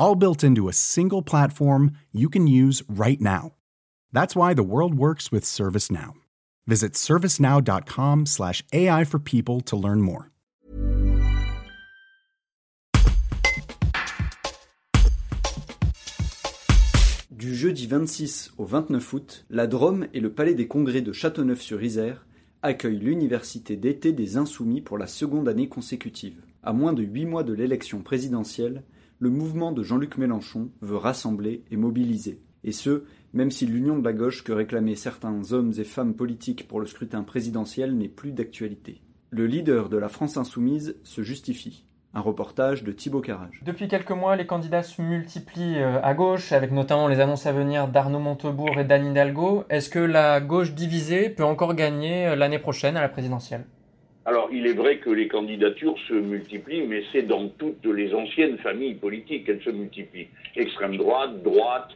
all built into a single platform you can use right now. That's why the world works with ServiceNow. Visit servicenow.com/slash AI for people to learn more. Du jeudi 26 au 29 août, la Drôme et le Palais des Congrès de Châteauneuf-sur-Isère accueillent l'Université d'été des Insoumis pour la seconde année consécutive. À moins de huit mois de l'élection présidentielle, le mouvement de Jean-Luc Mélenchon veut rassembler et mobiliser. Et ce, même si l'union de la gauche que réclamaient certains hommes et femmes politiques pour le scrutin présidentiel n'est plus d'actualité. Le leader de la France insoumise se justifie. Un reportage de Thibaut Carrage. Depuis quelques mois, les candidats se multiplient euh, à gauche, avec notamment les annonces à venir d'Arnaud Montebourg et d'Anne Hidalgo. Est-ce que la gauche divisée peut encore gagner euh, l'année prochaine à la présidentielle? Alors, il est vrai que les candidatures se multiplient, mais c'est dans toutes les anciennes familles politiques qu'elles se multiplient. Extrême droite, droite,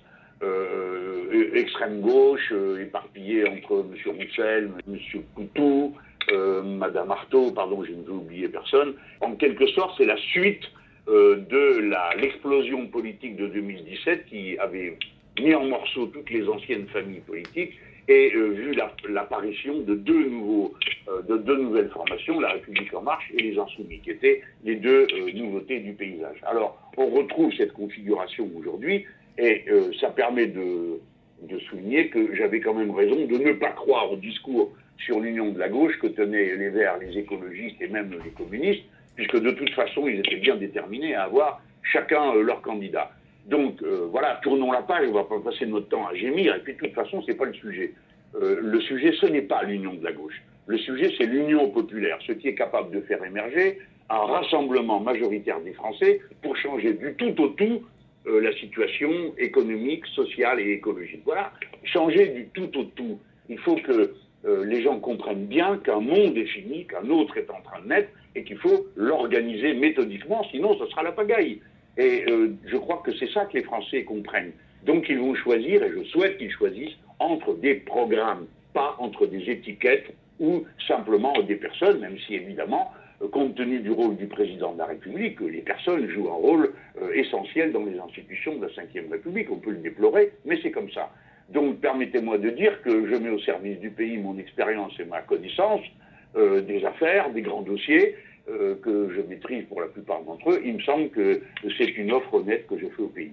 euh, extrême gauche, euh, éparpillée entre M. Roussel, M. Coutou, euh, Mme Artaud, pardon, je ne veux oublier personne. En quelque sorte, c'est la suite euh, de l'explosion politique de 2017 qui avait mis en morceaux toutes les anciennes familles politiques et euh, vu l'apparition de deux nouveaux, euh, de deux nouvelles formations, la République en marche et les Insoumis, qui étaient les deux euh, nouveautés du paysage. Alors, on retrouve cette configuration aujourd'hui, et ça permet de, de souligner que j'avais quand même raison de ne pas croire au discours sur l'union de la gauche que tenaient les Verts, les écologistes et même les communistes, puisque de toute façon, ils étaient bien déterminés à avoir chacun leur candidat. Donc euh, voilà, tournons la page, on ne va pas passer notre temps à gémir, et puis de toute façon, ce n'est pas le sujet. Euh, le sujet, ce n'est pas l'union de la gauche. Le sujet, c'est l'union populaire, ce qui est capable de faire émerger un rassemblement majoritaire des Français pour changer du tout au tout euh, la situation économique, sociale et écologique. Voilà, changer du tout au tout. Il faut que les gens comprennent bien qu'un monde est fini, qu'un autre est en train de naître, et qu'il faut l'organiser méthodiquement, sinon ce sera la pagaille. Et euh, je crois que c'est ça que les Français comprennent. Donc ils vont choisir, et je souhaite qu'ils choisissent, entre des programmes, pas entre des étiquettes ou simplement des personnes, même si évidemment, euh, compte tenu du rôle du président de la République, les personnes jouent un rôle euh, essentiel dans les institutions de la Ve République. On peut le déplorer, mais c'est comme ça. Donc permettez-moi de dire que je mets au service du pays mon expérience et ma connaissance des affaires, des grands dossiers, euh, que je maîtrise pour la plupart d'entre eux, il me semble que c'est une offre honnête que je fais au pays.